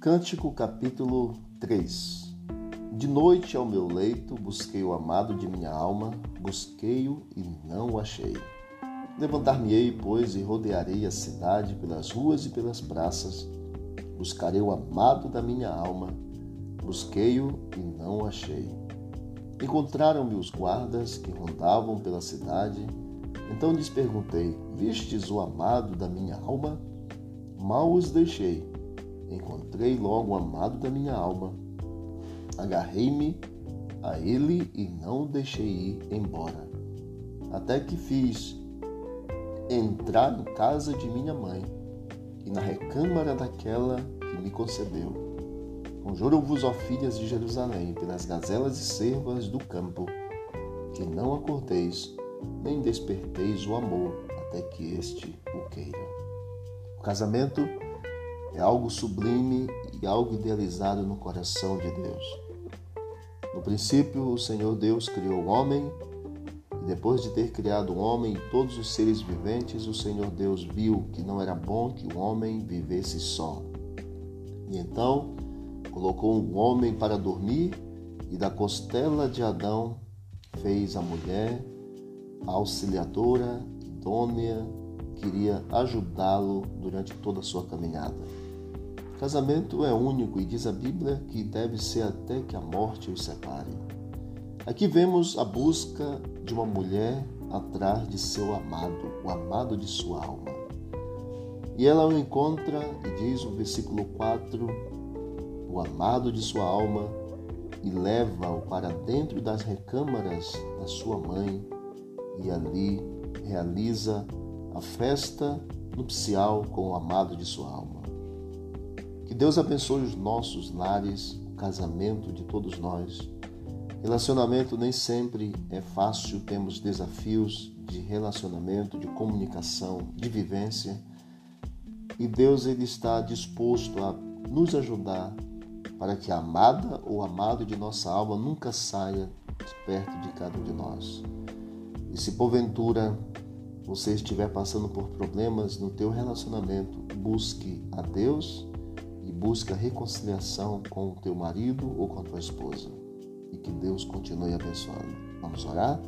Cântico capítulo 3 De noite ao meu leito busquei o amado de minha alma, busquei-o e não o achei. Levantar-me-ei, pois, e rodearei a cidade pelas ruas e pelas praças. Buscarei o amado da minha alma, busquei-o e não o achei. Encontraram-me os guardas que rondavam pela cidade. Então lhes perguntei: Vistes o amado da minha alma? Mal os deixei Encontrei logo o amado da minha alma. Agarrei-me a ele e não o deixei ir embora. Até que fiz entrar em casa de minha mãe e na recâmara daquela que me concebeu. Conjuro-vos, ó filhas de Jerusalém, pelas gazelas e cervas do campo, que não acordéis, nem desperteis o amor até que este o queira. O casamento é algo sublime e algo idealizado no coração de Deus. No princípio, o Senhor Deus criou o homem, e depois de ter criado o homem e todos os seres viventes, o Senhor Deus viu que não era bom que o homem vivesse só. E então colocou um homem para dormir, e da costela de Adão fez a mulher, a auxiliadora, idônea, queria ajudá-lo durante toda a sua caminhada. Casamento é único e diz a Bíblia que deve ser até que a morte os separe. Aqui vemos a busca de uma mulher atrás de seu amado, o amado de sua alma. E ela o encontra e diz no versículo 4: o amado de sua alma e leva-o para dentro das recâmaras da sua mãe e ali realiza a festa nupcial com o amado de sua alma. Que Deus abençoe os nossos lares, o casamento de todos nós. Relacionamento nem sempre é fácil, temos desafios de relacionamento, de comunicação, de vivência. E Deus ele está disposto a nos ajudar para que a amada ou amado de nossa alma nunca saia de perto de cada um de nós. E se porventura você estiver passando por problemas no teu relacionamento, busque a Deus e busca reconciliação com o teu marido ou com a tua esposa. E que Deus continue abençoando. Vamos orar?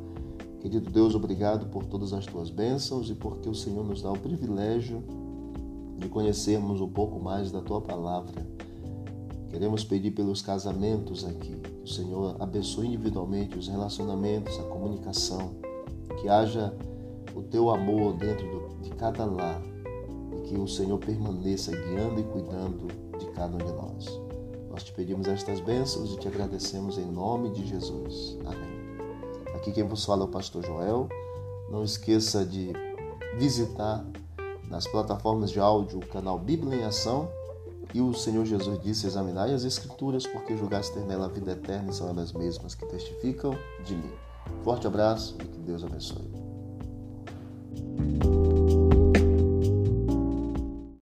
Querido Deus, obrigado por todas as tuas bênçãos e porque o Senhor nos dá o privilégio de conhecermos um pouco mais da tua palavra. Queremos pedir pelos casamentos aqui. Que o Senhor abençoe individualmente os relacionamentos, a comunicação, que haja o teu amor dentro de cada lar e que o Senhor permaneça guiando e cuidando cada um de nós. Nós te pedimos estas bênçãos e te agradecemos em nome de Jesus. Amém. Aqui quem vos fala é o pastor Joel. Não esqueça de visitar nas plataformas de áudio o canal Bíblia em Ação. E o Senhor Jesus disse: Examinai as Escrituras, porque julgaste ter nela a vida eterna e são elas mesmas que testificam de mim. Forte abraço e que Deus abençoe.